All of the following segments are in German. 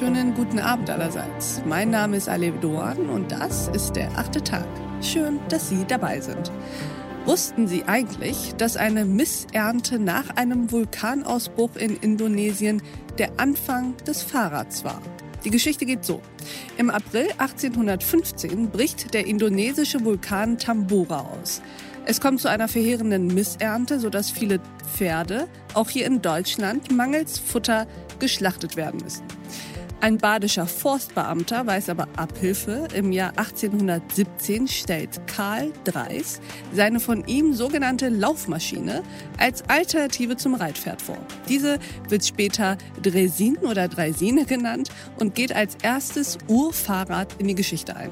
wunderschönen guten Abend allerseits. Mein Name ist Alev Doan und das ist der achte Tag. Schön, dass Sie dabei sind. Wussten Sie eigentlich, dass eine Missernte nach einem Vulkanausbruch in Indonesien der Anfang des Fahrrads war? Die Geschichte geht so. Im April 1815 bricht der indonesische Vulkan Tambora aus. Es kommt zu einer verheerenden Missernte, sodass viele Pferde, auch hier in Deutschland, mangels Futter geschlachtet werden müssen. Ein badischer Forstbeamter weiß aber Abhilfe. Im Jahr 1817 stellt Karl Dreis seine von ihm sogenannte Laufmaschine als Alternative zum Reitpferd vor. Diese wird später Dresin oder Dreisine genannt und geht als erstes Urfahrrad in die Geschichte ein.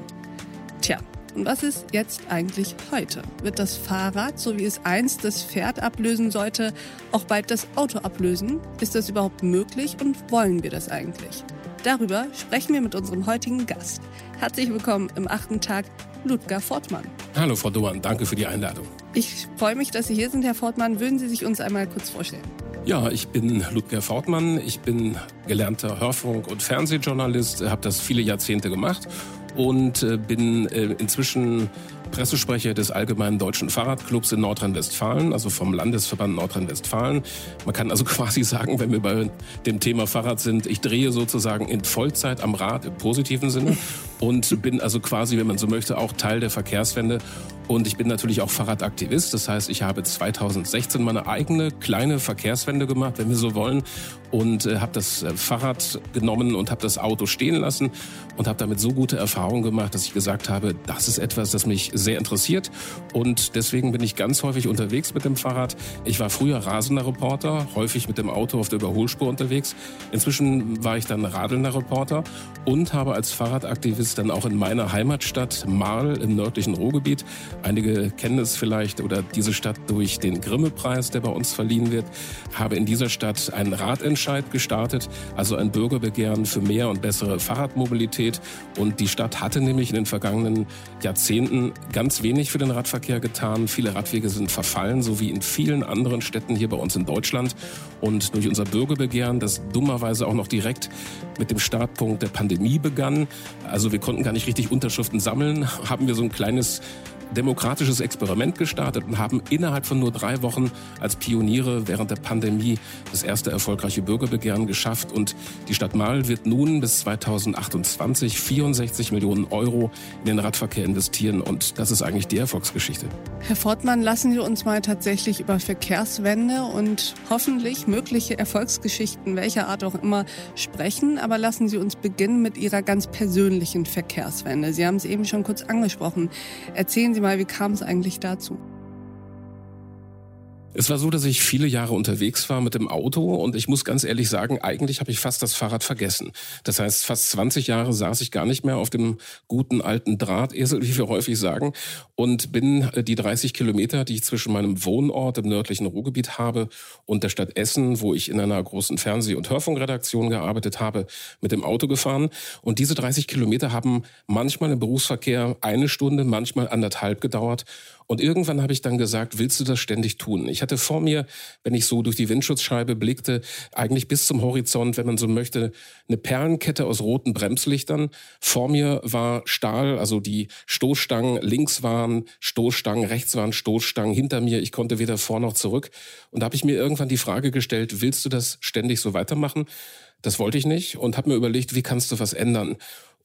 Tja, und was ist jetzt eigentlich heute? Wird das Fahrrad, so wie es einst das Pferd ablösen sollte, auch bald das Auto ablösen? Ist das überhaupt möglich und wollen wir das eigentlich? Darüber sprechen wir mit unserem heutigen Gast. Herzlich willkommen im achten Tag, Ludger Fortmann. Hallo Frau Doan, danke für die Einladung. Ich freue mich, dass Sie hier sind, Herr Fortmann. Würden Sie sich uns einmal kurz vorstellen? Ja, ich bin Ludger Fortmann. Ich bin gelernter Hörfunk- und Fernsehjournalist, habe das viele Jahrzehnte gemacht und äh, bin äh, inzwischen Pressesprecher des Allgemeinen Deutschen Fahrradclubs in Nordrhein-Westfalen, also vom Landesverband Nordrhein-Westfalen. Man kann also quasi sagen, wenn wir bei dem Thema Fahrrad sind, ich drehe sozusagen in Vollzeit am Rad im positiven Sinne und bin also quasi, wenn man so möchte, auch Teil der Verkehrswende und ich bin natürlich auch Fahrradaktivist. Das heißt, ich habe 2016 meine eigene kleine Verkehrswende gemacht, wenn wir so wollen, und äh, habe das äh, Fahrrad genommen und habe das Auto stehen lassen und habe damit so gute Erfahrungen gemacht, dass ich gesagt habe, das ist etwas, das mich sehr interessiert und deswegen bin ich ganz häufig unterwegs mit dem Fahrrad. Ich war früher rasender Reporter, häufig mit dem Auto auf der Überholspur unterwegs. Inzwischen war ich dann radelnder Reporter und habe als Fahrradaktivist dann auch in meiner Heimatstadt Marl im nördlichen Ruhrgebiet, einige kennen es vielleicht oder diese Stadt durch den Grimme-Preis, der bei uns verliehen wird, habe in dieser Stadt einen Radentscheid gestartet, also ein Bürgerbegehren für mehr und bessere Fahrradmobilität und die Stadt hatte nämlich in den vergangenen Jahrzehnten ganz wenig für den Radverkehr getan. Viele Radwege sind verfallen, so wie in vielen anderen Städten hier bei uns in Deutschland. Und durch unser Bürgerbegehren, das dummerweise auch noch direkt mit dem Startpunkt der Pandemie begann, also wir konnten gar nicht richtig Unterschriften sammeln, haben wir so ein kleines demokratisches Experiment gestartet und haben innerhalb von nur drei Wochen als Pioniere während der Pandemie das erste erfolgreiche Bürgerbegehren geschafft. Und die Stadt Marl wird nun bis 2028 64 Millionen Euro in den Radverkehr investieren. Und das ist eigentlich die Erfolgsgeschichte. Herr Fortmann, lassen Sie uns mal tatsächlich über Verkehrswende und hoffentlich mögliche Erfolgsgeschichten welcher Art auch immer sprechen. Aber lassen Sie uns beginnen mit Ihrer ganz persönlichen Verkehrswende. Sie haben es eben schon kurz angesprochen. Erzählen Sie mal, wie kam es eigentlich dazu? Es war so, dass ich viele Jahre unterwegs war mit dem Auto und ich muss ganz ehrlich sagen, eigentlich habe ich fast das Fahrrad vergessen. Das heißt, fast 20 Jahre saß ich gar nicht mehr auf dem guten alten Drahtesel, wie wir häufig sagen, und bin äh, die 30 Kilometer, die ich zwischen meinem Wohnort im nördlichen Ruhrgebiet habe und der Stadt Essen, wo ich in einer großen Fernseh- und Hörfunkredaktion gearbeitet habe, mit dem Auto gefahren. Und diese 30 Kilometer haben manchmal im Berufsverkehr eine Stunde, manchmal anderthalb gedauert. Und irgendwann habe ich dann gesagt, willst du das ständig tun? Ich hatte vor mir, wenn ich so durch die Windschutzscheibe blickte, eigentlich bis zum Horizont, wenn man so möchte, eine Perlenkette aus roten Bremslichtern. Vor mir war Stahl, also die Stoßstangen links waren Stoßstangen, rechts waren Stoßstangen hinter mir. Ich konnte weder vor noch zurück. Und da habe ich mir irgendwann die Frage gestellt, willst du das ständig so weitermachen? Das wollte ich nicht und habe mir überlegt, wie kannst du was ändern?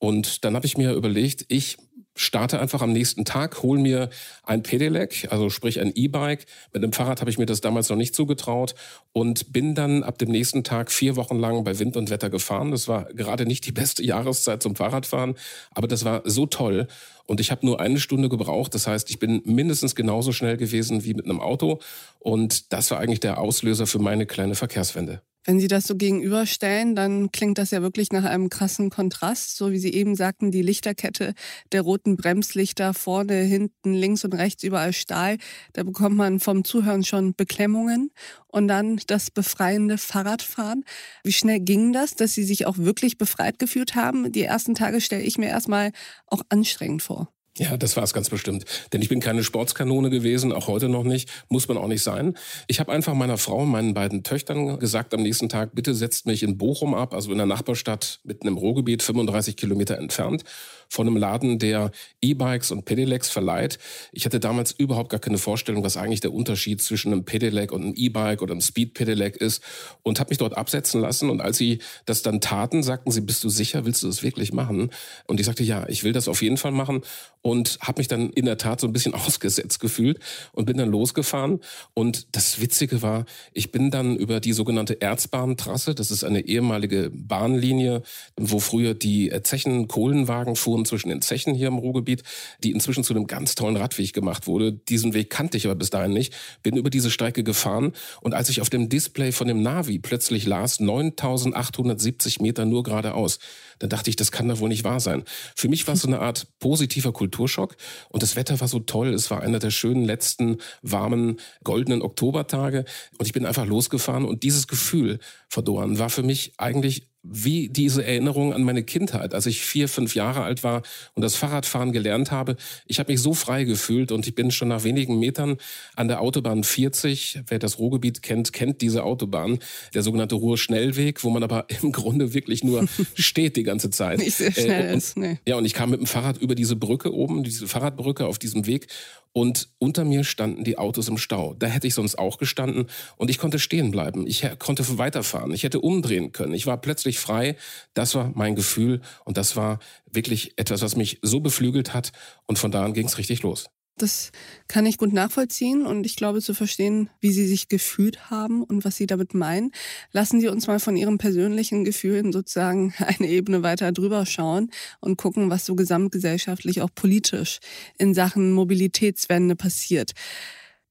Und dann habe ich mir überlegt, ich starte einfach am nächsten Tag, hol mir ein Pedelec, also sprich ein E-Bike. Mit dem Fahrrad habe ich mir das damals noch nicht zugetraut und bin dann ab dem nächsten Tag vier Wochen lang bei Wind und Wetter gefahren. Das war gerade nicht die beste Jahreszeit zum Fahrradfahren, aber das war so toll. Und ich habe nur eine Stunde gebraucht. Das heißt, ich bin mindestens genauso schnell gewesen wie mit einem Auto. Und das war eigentlich der Auslöser für meine kleine Verkehrswende. Wenn Sie das so gegenüberstellen, dann klingt das ja wirklich nach einem krassen Kontrast. So wie Sie eben sagten, die Lichterkette der roten Bremslichter vorne, hinten, links und rechts überall Stahl. Da bekommt man vom Zuhören schon Beklemmungen. Und dann das befreiende Fahrradfahren. Wie schnell ging das, dass Sie sich auch wirklich befreit gefühlt haben? Die ersten Tage stelle ich mir erstmal auch anstrengend vor. Ja, das war es ganz bestimmt. Denn ich bin keine Sportskanone gewesen, auch heute noch nicht, muss man auch nicht sein. Ich habe einfach meiner Frau und meinen beiden Töchtern gesagt am nächsten Tag, bitte setzt mich in Bochum ab, also in der Nachbarstadt mitten im Ruhrgebiet, 35 Kilometer entfernt von einem Laden, der E-Bikes und Pedelecs verleiht. Ich hatte damals überhaupt gar keine Vorstellung, was eigentlich der Unterschied zwischen einem Pedelec und einem E-Bike oder einem Speed Pedelec ist und habe mich dort absetzen lassen. Und als sie das dann taten, sagten sie, bist du sicher, willst du das wirklich machen? Und ich sagte, ja, ich will das auf jeden Fall machen und habe mich dann in der Tat so ein bisschen ausgesetzt gefühlt und bin dann losgefahren. Und das Witzige war, ich bin dann über die sogenannte Erzbahntrasse, das ist eine ehemalige Bahnlinie, wo früher die Zechen Kohlenwagen fuhren Station zwischen den Zechen hier im Ruhrgebiet, die inzwischen zu einem ganz tollen Radweg gemacht wurde. Diesen Weg kannte ich aber bis dahin nicht. Bin über diese Strecke gefahren und als ich auf dem Display von dem Navi plötzlich las, 9870 Meter nur geradeaus, dann dachte ich, das kann doch wohl nicht wahr sein. Für mich war es so eine Art positiver Kulturschock und das Wetter war so toll. Es war einer der schönen letzten warmen goldenen Oktobertage und ich bin einfach losgefahren und dieses Gefühl, verdorren, war für mich eigentlich wie diese Erinnerung an meine Kindheit, als ich vier, fünf Jahre alt war und das Fahrradfahren gelernt habe. Ich habe mich so frei gefühlt und ich bin schon nach wenigen Metern an der Autobahn 40. Wer das Ruhrgebiet kennt, kennt diese Autobahn, der sogenannte Ruhrschnellweg, wo man aber im Grunde wirklich nur steht die ganze Zeit. Nicht sehr schnell äh, und, ist, nee. Ja, und ich kam mit dem Fahrrad über diese Brücke oben, diese Fahrradbrücke auf diesem Weg und unter mir standen die Autos im Stau. Da hätte ich sonst auch gestanden und ich konnte stehen bleiben. Ich konnte weiterfahren. Ich hätte umdrehen können. Ich war plötzlich frei. Das war mein Gefühl und das war wirklich etwas, was mich so beflügelt hat und von da an ging es richtig los. Das kann ich gut nachvollziehen und ich glaube zu verstehen, wie Sie sich gefühlt haben und was Sie damit meinen. Lassen Sie uns mal von Ihren persönlichen Gefühlen sozusagen eine Ebene weiter drüber schauen und gucken, was so gesamtgesellschaftlich auch politisch in Sachen Mobilitätswende passiert.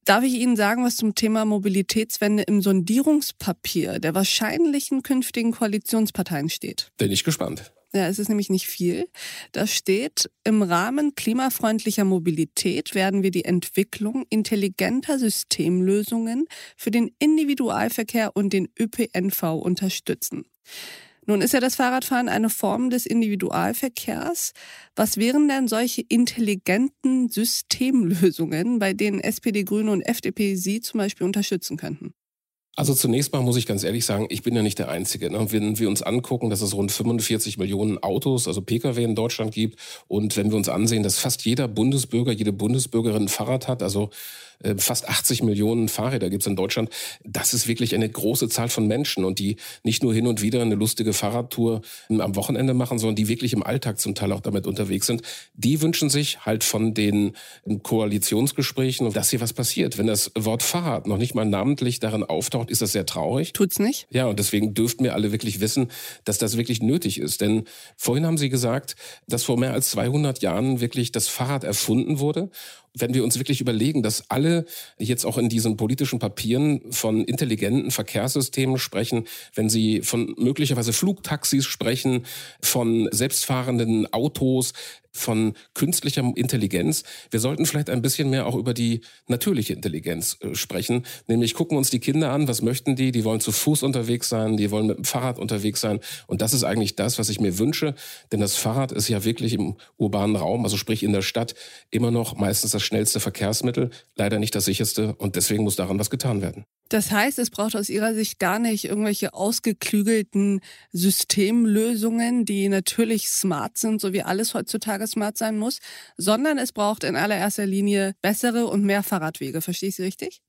Darf ich Ihnen sagen, was zum Thema Mobilitätswende im Sondierungspapier der wahrscheinlichen künftigen Koalitionsparteien steht? Bin ich gespannt. Ja, es ist nämlich nicht viel. Da steht, im Rahmen klimafreundlicher Mobilität werden wir die Entwicklung intelligenter Systemlösungen für den Individualverkehr und den ÖPNV unterstützen. Nun ist ja das Fahrradfahren eine Form des Individualverkehrs. Was wären denn solche intelligenten Systemlösungen, bei denen SPD, Grüne und FDP Sie zum Beispiel unterstützen könnten? Also zunächst mal muss ich ganz ehrlich sagen, ich bin ja nicht der Einzige. Ne? Wenn wir uns angucken, dass es rund 45 Millionen Autos, also Pkw in Deutschland gibt und wenn wir uns ansehen, dass fast jeder Bundesbürger, jede Bundesbürgerin ein Fahrrad hat, also äh, fast 80 Millionen Fahrräder gibt es in Deutschland. Das ist wirklich eine große Zahl von Menschen und die nicht nur hin und wieder eine lustige Fahrradtour am Wochenende machen, sondern die wirklich im Alltag zum Teil auch damit unterwegs sind. Die wünschen sich halt von den Koalitionsgesprächen, dass hier was passiert. Wenn das Wort Fahrrad noch nicht mal namentlich darin auftaucht, ist das sehr traurig. Tut's nicht? Ja, und deswegen dürften wir alle wirklich wissen, dass das wirklich nötig ist. Denn vorhin haben Sie gesagt, dass vor mehr als 200 Jahren wirklich das Fahrrad erfunden wurde wenn wir uns wirklich überlegen, dass alle jetzt auch in diesen politischen Papieren von intelligenten Verkehrssystemen sprechen, wenn sie von möglicherweise Flugtaxis sprechen, von selbstfahrenden Autos, von künstlicher Intelligenz. Wir sollten vielleicht ein bisschen mehr auch über die natürliche Intelligenz äh, sprechen. Nämlich gucken uns die Kinder an, was möchten die? Die wollen zu Fuß unterwegs sein, die wollen mit dem Fahrrad unterwegs sein. Und das ist eigentlich das, was ich mir wünsche. Denn das Fahrrad ist ja wirklich im urbanen Raum, also sprich in der Stadt, immer noch meistens das schnellste Verkehrsmittel, leider nicht das sicherste. Und deswegen muss daran was getan werden. Das heißt, es braucht aus Ihrer Sicht gar nicht irgendwelche ausgeklügelten Systemlösungen, die natürlich smart sind, so wie alles heutzutage smart sein muss, sondern es braucht in allererster Linie bessere und mehr Fahrradwege. Verstehe ich Sie richtig?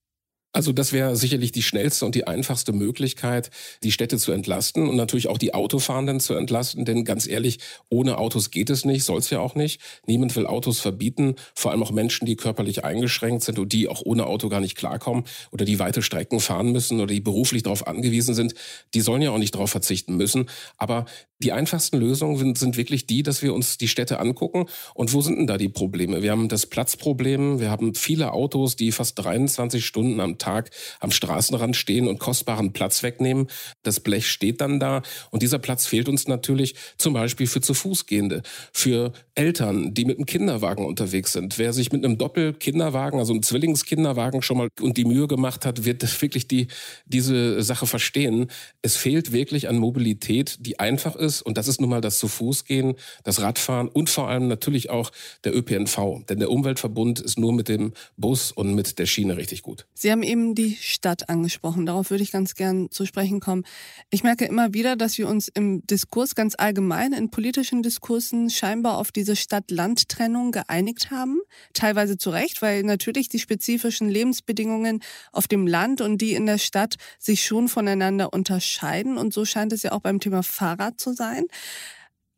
Also das wäre sicherlich die schnellste und die einfachste Möglichkeit, die Städte zu entlasten und natürlich auch die Autofahrenden zu entlasten. Denn ganz ehrlich, ohne Autos geht es nicht, soll es ja auch nicht. Niemand will Autos verbieten, vor allem auch Menschen, die körperlich eingeschränkt sind und die auch ohne Auto gar nicht klarkommen oder die weite Strecken fahren müssen oder die beruflich darauf angewiesen sind. Die sollen ja auch nicht darauf verzichten müssen. Aber die einfachsten Lösungen sind wirklich die, dass wir uns die Städte angucken. Und wo sind denn da die Probleme? Wir haben das Platzproblem, wir haben viele Autos, die fast 23 Stunden am Tag am Straßenrand stehen und kostbaren Platz wegnehmen. Das Blech steht dann da und dieser Platz fehlt uns natürlich zum Beispiel für zu Fuß gehende, für Eltern, die mit einem Kinderwagen unterwegs sind. Wer sich mit einem Doppelkinderwagen, also einem Zwillingskinderwagen schon mal und die Mühe gemacht hat, wird wirklich die, diese Sache verstehen. Es fehlt wirklich an Mobilität, die einfach ist und das ist nun mal das zu Fuß gehen, das Radfahren und vor allem natürlich auch der ÖPNV. Denn der Umweltverbund ist nur mit dem Bus und mit der Schiene richtig gut. Sie haben eben die Stadt angesprochen. Darauf würde ich ganz gern zu sprechen kommen. Ich merke immer wieder, dass wir uns im Diskurs ganz allgemein, in politischen Diskursen scheinbar auf diese Stadt-Land-Trennung geeinigt haben. Teilweise zu Recht, weil natürlich die spezifischen Lebensbedingungen auf dem Land und die in der Stadt sich schon voneinander unterscheiden. Und so scheint es ja auch beim Thema Fahrrad zu sein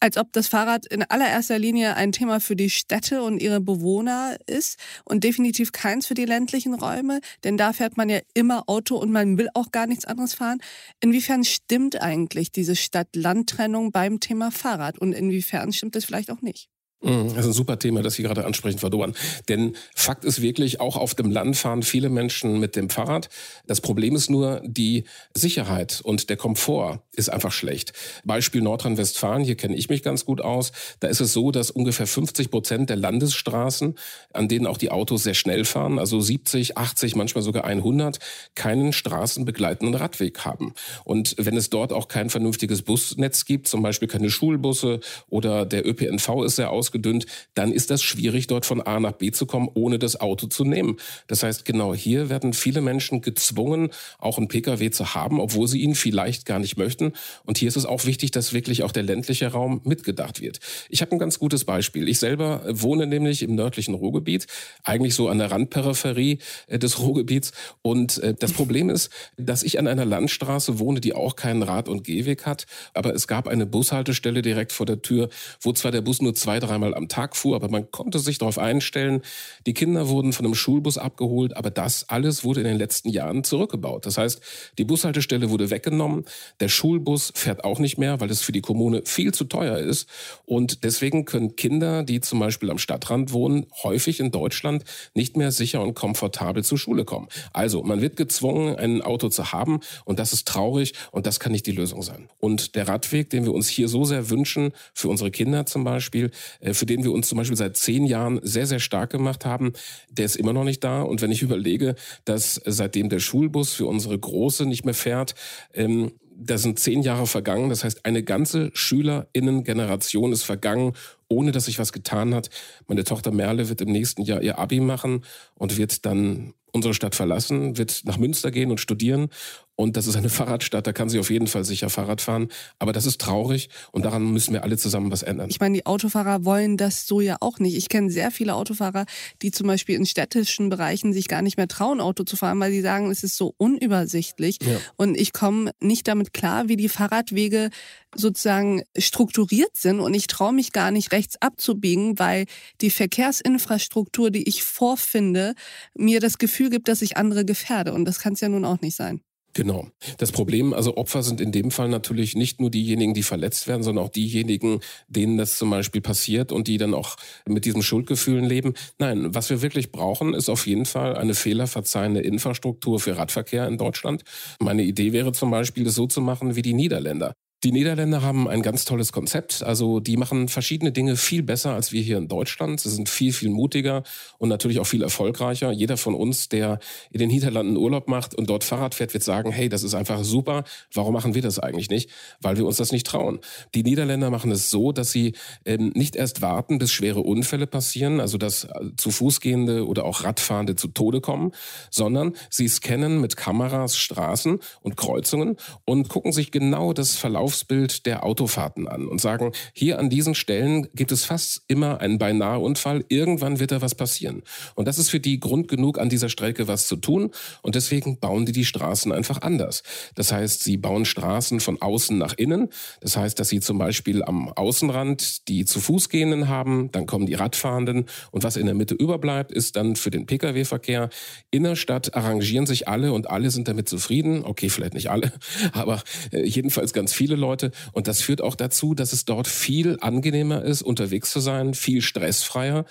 als ob das Fahrrad in allererster Linie ein Thema für die Städte und ihre Bewohner ist und definitiv keins für die ländlichen Räume, denn da fährt man ja immer Auto und man will auch gar nichts anderes fahren. Inwiefern stimmt eigentlich diese Stadt-Land-Trennung beim Thema Fahrrad und inwiefern stimmt es vielleicht auch nicht? Mhm, das ist ein super Thema, das Sie gerade ansprechen, Frau Doan. Denn Fakt ist wirklich, auch auf dem Land fahren viele Menschen mit dem Fahrrad. Das Problem ist nur, die Sicherheit und der Komfort ist einfach schlecht. Beispiel Nordrhein-Westfalen, hier kenne ich mich ganz gut aus. Da ist es so, dass ungefähr 50 Prozent der Landesstraßen, an denen auch die Autos sehr schnell fahren, also 70, 80, manchmal sogar 100, keinen straßenbegleitenden Radweg haben. Und wenn es dort auch kein vernünftiges Busnetz gibt, zum Beispiel keine Schulbusse oder der ÖPNV ist sehr ausgedünnt, dann ist das schwierig, dort von A nach B zu kommen, ohne das Auto zu nehmen. Das heißt, genau hier werden viele Menschen gezwungen, auch einen Pkw zu haben, obwohl sie ihn vielleicht gar nicht möchten. Und hier ist es auch wichtig, dass wirklich auch der ländliche Raum mitgedacht wird. Ich habe ein ganz gutes Beispiel. Ich selber wohne nämlich im nördlichen Ruhrgebiet, eigentlich so an der Randperipherie äh, des Ruhrgebiets. Und äh, das Problem ist, dass ich an einer Landstraße wohne, die auch keinen Rad- und Gehweg hat. Aber es gab eine Bushaltestelle direkt vor der Tür, wo zwar der Bus nur zwei, dreimal am Tag fuhr, aber man konnte sich darauf einstellen. Die Kinder wurden von einem Schulbus abgeholt, aber das alles wurde in den letzten Jahren zurückgebaut. Das heißt, die Bushaltestelle wurde weggenommen, der Schulbus fährt auch nicht mehr, weil es für die Kommune viel zu teuer ist. Und deswegen können Kinder, die zum Beispiel am Stadtrand wohnen, häufig in Deutschland nicht mehr sicher und komfortabel zur Schule kommen. Also man wird gezwungen, ein Auto zu haben und das ist traurig und das kann nicht die Lösung sein. Und der Radweg, den wir uns hier so sehr wünschen, für unsere Kinder zum Beispiel, äh, für den wir uns zum Beispiel seit zehn Jahren sehr, sehr stark gemacht haben, der ist immer noch nicht da. Und wenn ich überlege, dass seitdem der Schulbus für unsere Große nicht mehr fährt, ähm, da sind zehn Jahre vergangen. Das heißt, eine ganze Schülerinnengeneration ist vergangen, ohne dass sich was getan hat. Meine Tochter Merle wird im nächsten Jahr ihr Abi machen und wird dann unsere Stadt verlassen, wird nach Münster gehen und studieren. Und das ist eine Fahrradstadt, da kann sie auf jeden Fall sicher Fahrrad fahren. Aber das ist traurig und daran müssen wir alle zusammen was ändern. Ich meine, die Autofahrer wollen das so ja auch nicht. Ich kenne sehr viele Autofahrer, die zum Beispiel in städtischen Bereichen sich gar nicht mehr trauen, Auto zu fahren, weil sie sagen, es ist so unübersichtlich. Ja. Und ich komme nicht damit klar, wie die Fahrradwege sozusagen strukturiert sind. Und ich traue mich gar nicht, rechts abzubiegen, weil die Verkehrsinfrastruktur, die ich vorfinde, mir das Gefühl gibt, dass ich andere gefährde. Und das kann es ja nun auch nicht sein. Genau. Das Problem, also Opfer sind in dem Fall natürlich nicht nur diejenigen, die verletzt werden, sondern auch diejenigen, denen das zum Beispiel passiert und die dann auch mit diesen Schuldgefühlen leben. Nein, was wir wirklich brauchen, ist auf jeden Fall eine fehlerverzeihende Infrastruktur für Radverkehr in Deutschland. Meine Idee wäre zum Beispiel, das so zu machen wie die Niederländer. Die Niederländer haben ein ganz tolles Konzept. Also die machen verschiedene Dinge viel besser als wir hier in Deutschland. Sie sind viel, viel mutiger und natürlich auch viel erfolgreicher. Jeder von uns, der in den Niederlanden Urlaub macht und dort Fahrrad fährt, wird sagen, hey, das ist einfach super. Warum machen wir das eigentlich nicht? Weil wir uns das nicht trauen. Die Niederländer machen es so, dass sie ähm, nicht erst warten, bis schwere Unfälle passieren, also dass äh, zu Fußgehende oder auch Radfahrende zu Tode kommen, sondern sie scannen mit Kameras Straßen und Kreuzungen und gucken sich genau das Verlauf Verlaufsbild der Autofahrten an und sagen, hier an diesen Stellen gibt es fast immer einen Beinaheunfall, irgendwann wird da was passieren. Und das ist für die Grund genug, an dieser Strecke was zu tun und deswegen bauen die die Straßen einfach anders. Das heißt, sie bauen Straßen von außen nach innen. Das heißt, dass sie zum Beispiel am Außenrand die zu Fuß gehenden haben, dann kommen die Radfahrenden und was in der Mitte überbleibt, ist dann für den Pkw-Verkehr. In der Stadt arrangieren sich alle und alle sind damit zufrieden. Okay, vielleicht nicht alle, aber äh, jedenfalls ganz viele Leute Leute. Und das führt auch dazu, dass es dort viel angenehmer ist, unterwegs zu sein, viel stressfreier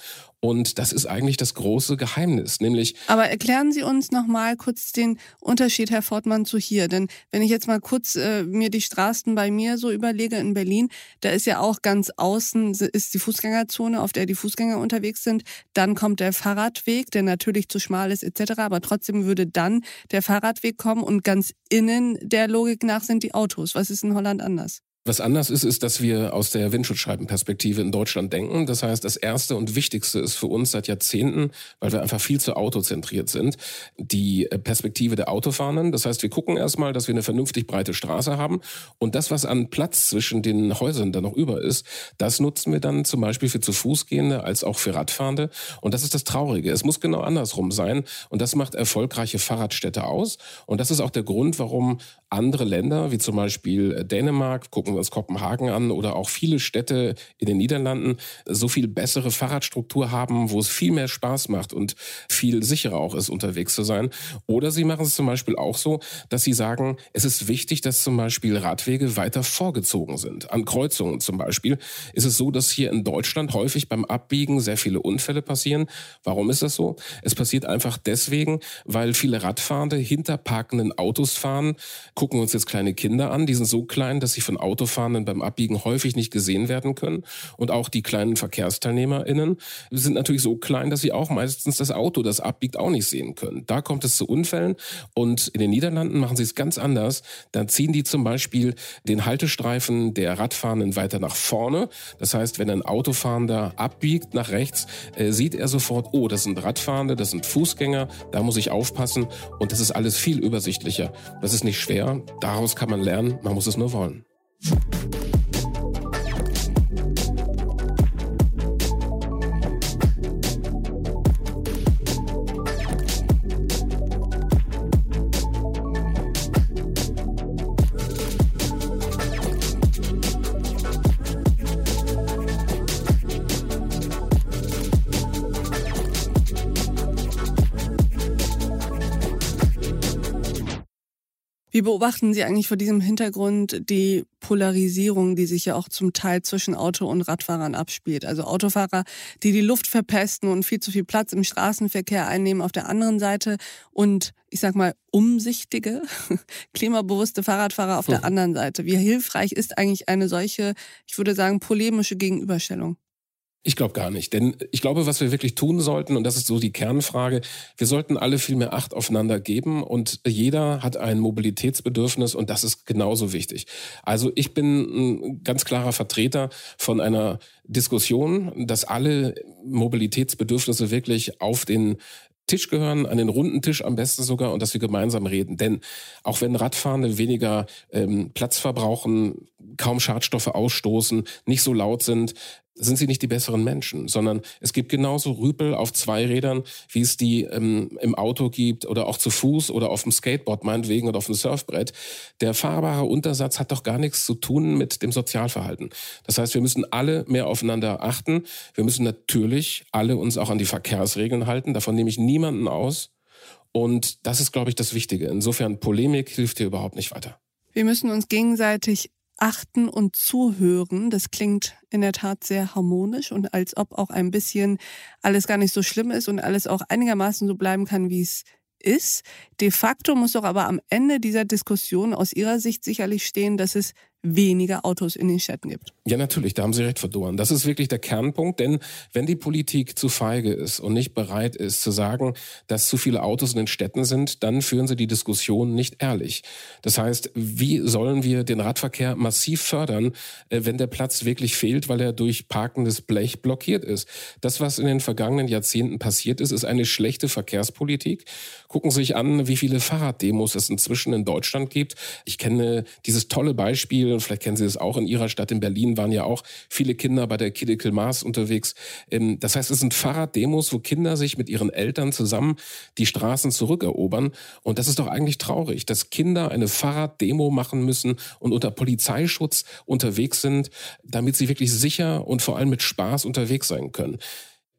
Und das ist eigentlich das große Geheimnis, nämlich. Aber erklären Sie uns noch mal kurz den Unterschied, Herr Fortmann, zu hier. Denn wenn ich jetzt mal kurz äh, mir die Straßen bei mir so überlege in Berlin, da ist ja auch ganz außen ist die Fußgängerzone, auf der die Fußgänger unterwegs sind. Dann kommt der Fahrradweg, der natürlich zu schmal ist etc. Aber trotzdem würde dann der Fahrradweg kommen und ganz innen der Logik nach sind die Autos. Was ist in Holland anders? Was anders ist, ist, dass wir aus der Windschutzscheibenperspektive in Deutschland denken. Das heißt, das Erste und Wichtigste ist für uns seit Jahrzehnten, weil wir einfach viel zu autozentriert sind, die Perspektive der Autofahrenden. Das heißt, wir gucken erstmal, dass wir eine vernünftig breite Straße haben und das, was an Platz zwischen den Häusern da noch über ist, das nutzen wir dann zum Beispiel für zu Fußgehende als auch für Radfahrende. Und das ist das Traurige. Es muss genau andersrum sein und das macht erfolgreiche Fahrradstädte aus. Und das ist auch der Grund, warum andere Länder, wie zum Beispiel Dänemark, gucken wir uns Kopenhagen an oder auch viele Städte in den Niederlanden, so viel bessere Fahrradstruktur haben, wo es viel mehr Spaß macht und viel sicherer auch ist, unterwegs zu sein. Oder sie machen es zum Beispiel auch so, dass sie sagen, es ist wichtig, dass zum Beispiel Radwege weiter vorgezogen sind. An Kreuzungen zum Beispiel ist es so, dass hier in Deutschland häufig beim Abbiegen sehr viele Unfälle passieren. Warum ist das so? Es passiert einfach deswegen, weil viele Radfahrende hinter parkenden Autos fahren, gucken uns jetzt kleine Kinder an, die sind so klein, dass sie von Autofahrenden beim Abbiegen häufig nicht gesehen werden können. Und auch die kleinen VerkehrsteilnehmerInnen sind natürlich so klein, dass sie auch meistens das Auto, das abbiegt, auch nicht sehen können. Da kommt es zu Unfällen. Und in den Niederlanden machen sie es ganz anders. Da ziehen die zum Beispiel den Haltestreifen der Radfahrenden weiter nach vorne. Das heißt, wenn ein Autofahrender abbiegt nach rechts, äh, sieht er sofort, oh, das sind Radfahrende, das sind Fußgänger, da muss ich aufpassen. Und das ist alles viel übersichtlicher. Das ist nicht schwer daraus kann man lernen, man muss es nur wollen. Beobachten Sie eigentlich vor diesem Hintergrund die Polarisierung, die sich ja auch zum Teil zwischen Auto- und Radfahrern abspielt? Also Autofahrer, die die Luft verpesten und viel zu viel Platz im Straßenverkehr einnehmen auf der anderen Seite und ich sag mal umsichtige, klimabewusste Fahrradfahrer auf der hm. anderen Seite. Wie hilfreich ist eigentlich eine solche, ich würde sagen, polemische Gegenüberstellung? Ich glaube gar nicht. Denn ich glaube, was wir wirklich tun sollten, und das ist so die Kernfrage, wir sollten alle viel mehr Acht aufeinander geben und jeder hat ein Mobilitätsbedürfnis und das ist genauso wichtig. Also ich bin ein ganz klarer Vertreter von einer Diskussion, dass alle Mobilitätsbedürfnisse wirklich auf den Tisch gehören, an den runden Tisch am besten sogar und dass wir gemeinsam reden. Denn auch wenn Radfahrende weniger ähm, Platz verbrauchen, kaum Schadstoffe ausstoßen, nicht so laut sind, sind sie nicht die besseren Menschen, sondern es gibt genauso Rüpel auf zwei Rädern, wie es die ähm, im Auto gibt oder auch zu Fuß oder auf dem Skateboard meinetwegen oder auf dem Surfbrett. Der fahrbare Untersatz hat doch gar nichts zu tun mit dem Sozialverhalten. Das heißt, wir müssen alle mehr aufeinander achten. Wir müssen natürlich alle uns auch an die Verkehrsregeln halten. Davon nehme ich niemanden aus. Und das ist, glaube ich, das Wichtige. Insofern Polemik hilft hier überhaupt nicht weiter. Wir müssen uns gegenseitig achten und zuhören. Das klingt in der Tat sehr harmonisch und als ob auch ein bisschen alles gar nicht so schlimm ist und alles auch einigermaßen so bleiben kann, wie es ist. De facto muss doch aber am Ende dieser Diskussion aus Ihrer Sicht sicherlich stehen, dass es weniger Autos in den Städten gibt. Ja, natürlich, da haben Sie recht, verdoren. Das ist wirklich der Kernpunkt, denn wenn die Politik zu feige ist und nicht bereit ist zu sagen, dass zu viele Autos in den Städten sind, dann führen sie die Diskussion nicht ehrlich. Das heißt, wie sollen wir den Radverkehr massiv fördern, äh, wenn der Platz wirklich fehlt, weil er durch parkendes Blech blockiert ist? Das, was in den vergangenen Jahrzehnten passiert ist, ist eine schlechte Verkehrspolitik. Gucken Sie sich an, wie viele Fahrraddemos es inzwischen in Deutschland gibt. Ich kenne dieses tolle Beispiel und vielleicht kennen Sie es auch in Ihrer Stadt in Berlin, waren ja auch viele Kinder bei der Kidikel Mars unterwegs. Ähm, das heißt, es sind Fahrraddemos, wo Kinder sich mit ihren Eltern zusammen die Straßen zurückerobern. Und das ist doch eigentlich traurig, dass Kinder eine Fahrraddemo machen müssen und unter Polizeischutz unterwegs sind, damit sie wirklich sicher und vor allem mit Spaß unterwegs sein können.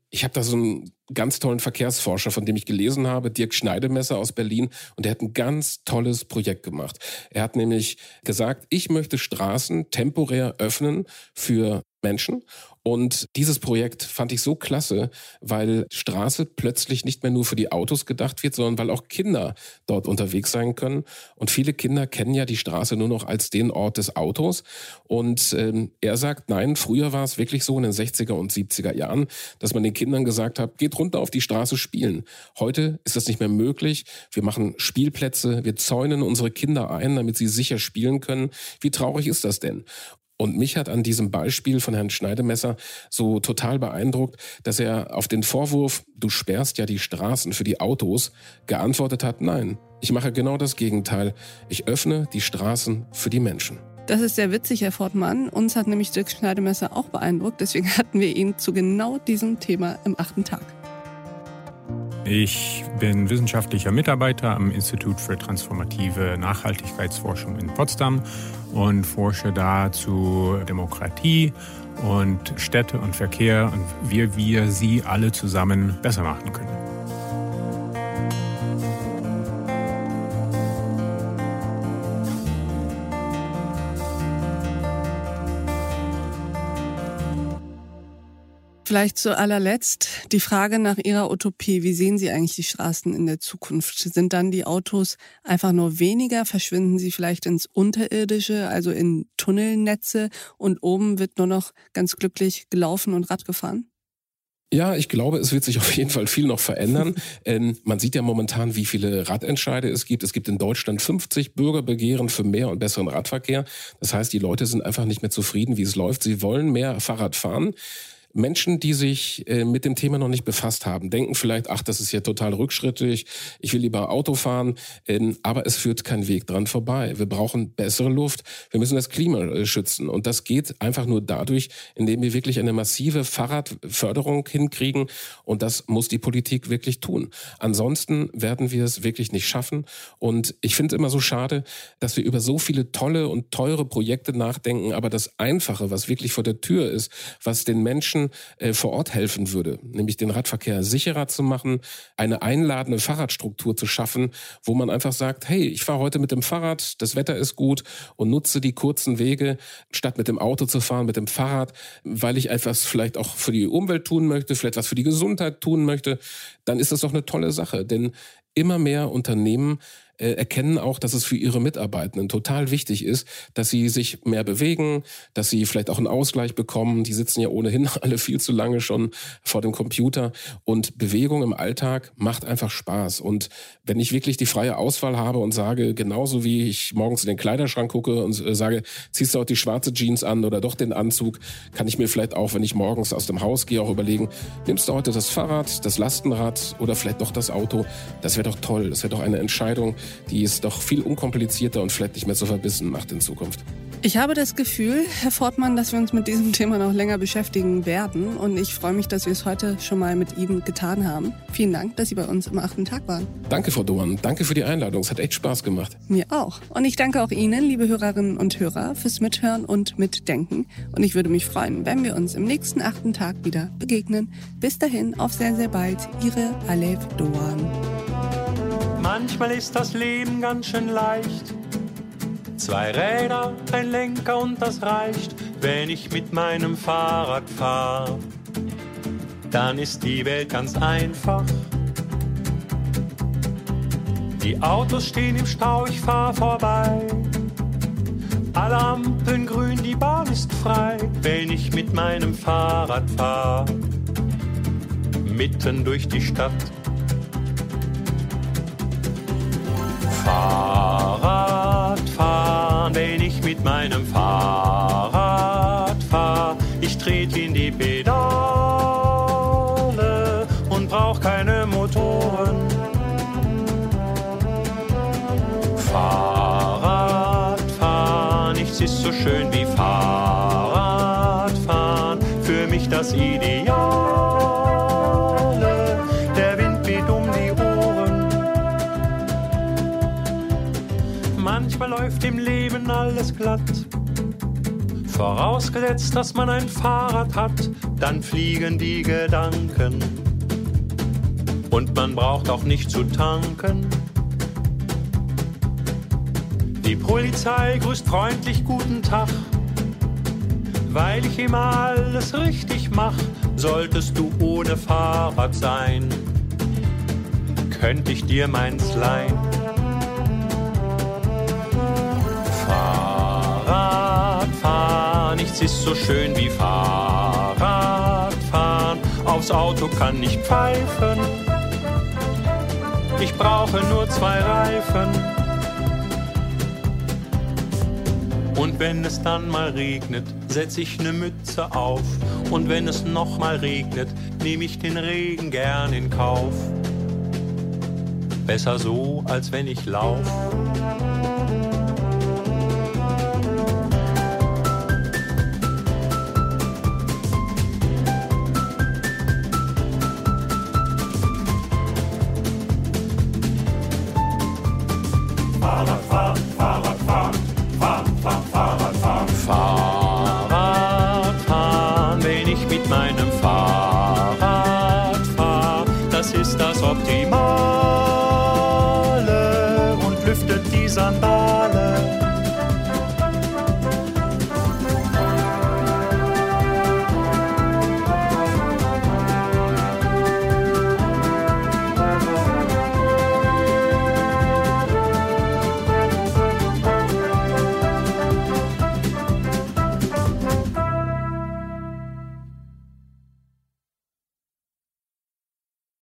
Ich habe da so einen ganz tollen Verkehrsforscher, von dem ich gelesen habe, Dirk Schneidemesser aus Berlin, und der hat ein ganz tolles Projekt gemacht. Er hat nämlich gesagt, ich möchte Straßen temporär öffnen für Menschen. Und dieses Projekt fand ich so klasse, weil Straße plötzlich nicht mehr nur für die Autos gedacht wird, sondern weil auch Kinder dort unterwegs sein können. Und viele Kinder kennen ja die Straße nur noch als den Ort des Autos. Und ähm, er sagt, nein, früher war es wirklich so in den 60er und 70er Jahren, dass man den Kindern gesagt hat, geht runter auf die Straße spielen. Heute ist das nicht mehr möglich. Wir machen Spielplätze, wir zäunen unsere Kinder ein, damit sie sicher spielen können. Wie traurig ist das denn? Und mich hat an diesem Beispiel von Herrn Schneidemesser so total beeindruckt, dass er auf den Vorwurf, du sperrst ja die Straßen für die Autos, geantwortet hat, nein, ich mache genau das Gegenteil. Ich öffne die Straßen für die Menschen. Das ist sehr witzig, Herr Fortmann. Uns hat nämlich Dirk Schneidemesser auch beeindruckt. Deswegen hatten wir ihn zu genau diesem Thema im achten Tag. Ich bin wissenschaftlicher Mitarbeiter am Institut für transformative Nachhaltigkeitsforschung in Potsdam und forsche da zu Demokratie und Städte und Verkehr und wie wir sie alle zusammen besser machen können. Vielleicht zu allerletzt die Frage nach Ihrer Utopie. Wie sehen Sie eigentlich die Straßen in der Zukunft? Sind dann die Autos einfach nur weniger? Verschwinden sie vielleicht ins Unterirdische, also in Tunnelnetze und oben wird nur noch ganz glücklich gelaufen und Rad gefahren? Ja, ich glaube, es wird sich auf jeden Fall viel noch verändern. ähm, man sieht ja momentan, wie viele Radentscheide es gibt. Es gibt in Deutschland 50 Bürgerbegehren für mehr und besseren Radverkehr. Das heißt, die Leute sind einfach nicht mehr zufrieden, wie es läuft. Sie wollen mehr Fahrrad fahren. Menschen, die sich äh, mit dem Thema noch nicht befasst haben, denken vielleicht, ach, das ist ja total rückschrittig, ich will lieber Auto fahren, ähm, aber es führt kein Weg dran vorbei. Wir brauchen bessere Luft, wir müssen das Klima äh, schützen. Und das geht einfach nur dadurch, indem wir wirklich eine massive Fahrradförderung hinkriegen. Und das muss die Politik wirklich tun. Ansonsten werden wir es wirklich nicht schaffen. Und ich finde es immer so schade, dass wir über so viele tolle und teure Projekte nachdenken, aber das Einfache, was wirklich vor der Tür ist, was den Menschen äh, vor Ort helfen würde, nämlich den Radverkehr sicherer zu machen, eine einladende Fahrradstruktur zu schaffen, wo man einfach sagt, hey, ich fahre heute mit dem Fahrrad, das Wetter ist gut und nutze die kurzen Wege, statt mit dem Auto zu fahren, mit dem Fahrrad, weil ich etwas vielleicht auch für die Umwelt tun möchte, vielleicht was für die Gesundheit tun möchte, dann ist das doch eine tolle Sache, denn immer mehr Unternehmen äh, erkennen auch, dass es für ihre Mitarbeitenden total wichtig ist, dass sie sich mehr bewegen, dass sie vielleicht auch einen Ausgleich bekommen. Die sitzen ja ohnehin alle viel zu lange schon vor dem Computer. Und Bewegung im Alltag macht einfach Spaß. Und wenn ich wirklich die freie Auswahl habe und sage, genauso wie ich morgens in den Kleiderschrank gucke und äh, sage, ziehst du auch die schwarze Jeans an oder doch den Anzug, kann ich mir vielleicht auch, wenn ich morgens aus dem Haus gehe, auch überlegen, nimmst du heute das Fahrrad, das Lastenrad oder vielleicht doch das Auto? Das wäre doch toll. Das wäre doch eine Entscheidung, die ist doch viel unkomplizierter und vielleicht nicht mehr so verbissen macht in Zukunft. Ich habe das Gefühl, Herr Fortmann, dass wir uns mit diesem Thema noch länger beschäftigen werden. Und ich freue mich, dass wir es heute schon mal mit Ihnen getan haben. Vielen Dank, dass Sie bei uns im achten Tag waren. Danke, Frau Doan. Danke für die Einladung. Es hat echt Spaß gemacht. Mir auch. Und ich danke auch Ihnen, liebe Hörerinnen und Hörer, fürs Mithören und Mitdenken. Und ich würde mich freuen, wenn wir uns im nächsten achten Tag wieder begegnen. Bis dahin, auf sehr, sehr bald. Ihre Alev Doan. Manchmal ist das Leben ganz schön leicht. Zwei Räder, ein Lenker und das reicht, wenn ich mit meinem Fahrrad fahre. Dann ist die Welt ganz einfach. Die Autos stehen im Stau, ich fahr vorbei. Alle Ampeln grün, die Bahn ist frei, wenn ich mit meinem Fahrrad fahr. Mitten durch die Stadt meinem Vorausgesetzt, dass man ein Fahrrad hat, dann fliegen die Gedanken. Und man braucht auch nicht zu tanken. Die Polizei grüßt freundlich guten Tag. Weil ich immer alles richtig mach, solltest du ohne Fahrrad sein. Könnte ich dir meins leihen? Fahrradfahren, nichts ist so schön wie Fahrradfahren. Aufs Auto kann ich pfeifen. Ich brauche nur zwei Reifen. Und wenn es dann mal regnet, setz ich ne Mütze auf. Und wenn es noch mal regnet, nehme ich den Regen gern in Kauf. Besser so, als wenn ich lauf.